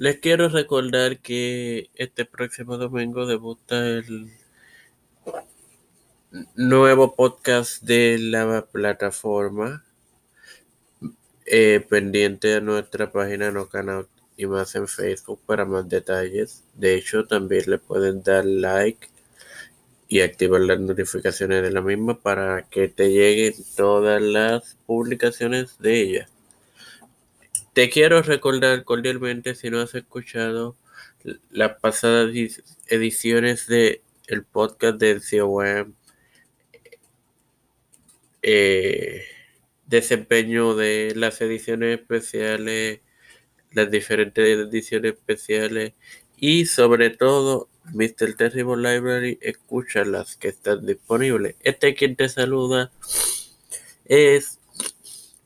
Les quiero recordar que este próximo domingo debuta el nuevo podcast de la plataforma. Eh, pendiente a nuestra página no canal y más en Facebook para más detalles. De hecho, también le pueden dar like y activar las notificaciones de la misma para que te lleguen todas las publicaciones de ella. Te quiero recordar cordialmente si no has escuchado las pasadas ediciones de el podcast de COM eh, desempeño de las ediciones especiales, las diferentes ediciones especiales y sobre todo Mr. Terrible Library, escucha las que están disponibles. Este quien te saluda es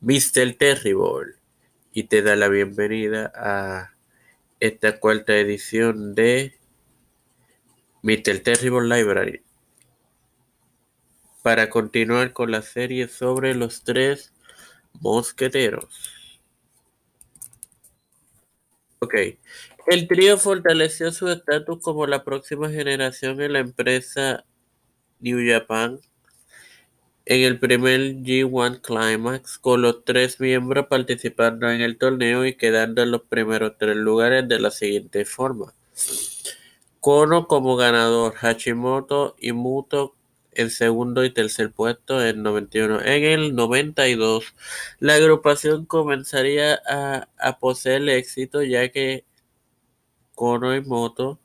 Mr. Terrible y te da la bienvenida a esta cuarta edición de Mr. Terrible Library para continuar con la serie sobre los tres mosqueteros. Ok. El trío fortaleció su estatus como la próxima generación en la empresa New Japan en el primer G1 Climax, con los tres miembros participando en el torneo y quedando en los primeros tres lugares de la siguiente forma. Kono como ganador, Hashimoto y Muto en segundo y tercer puesto en 91. En el 92, la agrupación comenzaría a, a poseer éxito ya que Kono y Moto,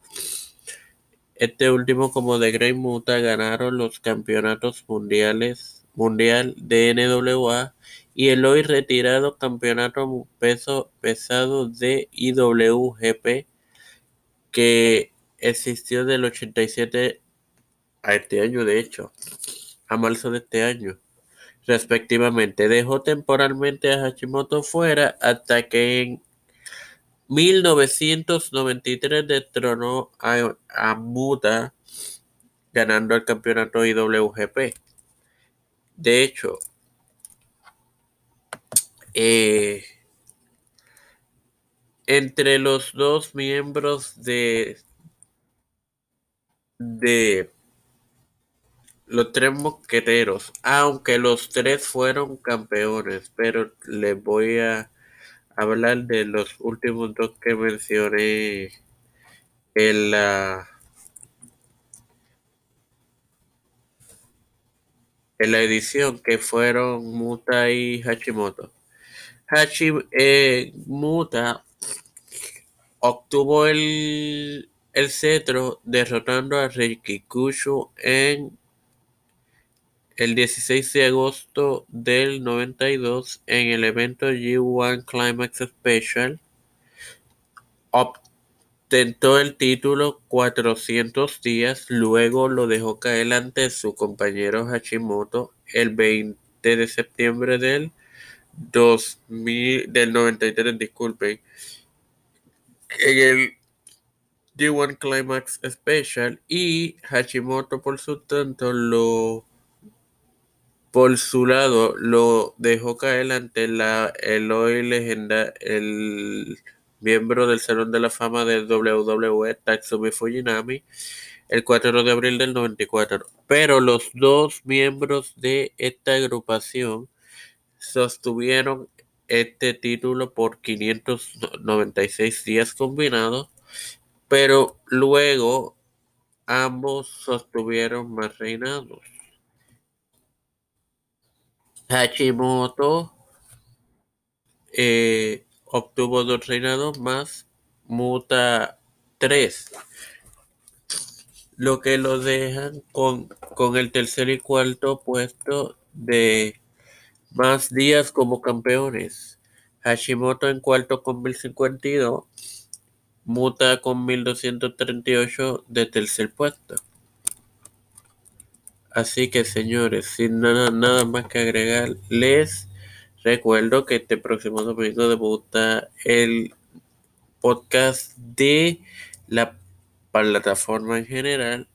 este último como de Grey Muta, ganaron los campeonatos mundiales mundial de NWA y el hoy retirado campeonato peso pesado de IWGP que existió del 87 a este año, de hecho, a marzo de este año, respectivamente. Dejó temporalmente a Hashimoto fuera hasta que en 1993 destronó a, a Muta ganando el campeonato IWGP. De hecho, eh, entre los dos miembros de, de los tres mosqueteros, aunque los tres fueron campeones, pero les voy a hablar de los últimos dos que mencioné en la en la edición que fueron Muta y Hashimoto. Hashimoto eh, obtuvo el, el cetro derrotando a Rikikushu en el 16 de agosto del 92 en el evento G1 Climax Special. Obtentó el título 400 días, luego lo dejó caer ante su compañero Hashimoto el 20 de septiembre del 2000, del 93, disculpen, en el G1 Climax Special y Hashimoto por su tanto lo por su lado, lo dejó caer ante la, el hoy leyenda, el miembro del Salón de la Fama del WWE, Tatsumi Fujinami, el 4 de abril del 94. Pero los dos miembros de esta agrupación sostuvieron este título por 596 días combinados, pero luego ambos sostuvieron más reinados. Hashimoto eh, obtuvo dos reinados más Muta 3, lo que lo dejan con, con el tercer y cuarto puesto de más días como campeones. Hashimoto en cuarto con 1052, Muta con 1238 de tercer puesto. Así que señores, sin nada, más que agregar, les recuerdo que este próximo domingo debuta el podcast de la plataforma en general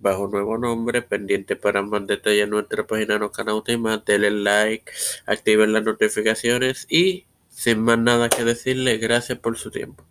bajo nuevo nombre, pendiente para más detalles en nuestra página no canal más, denle like, activen las notificaciones y sin más nada que decirle, gracias por su tiempo.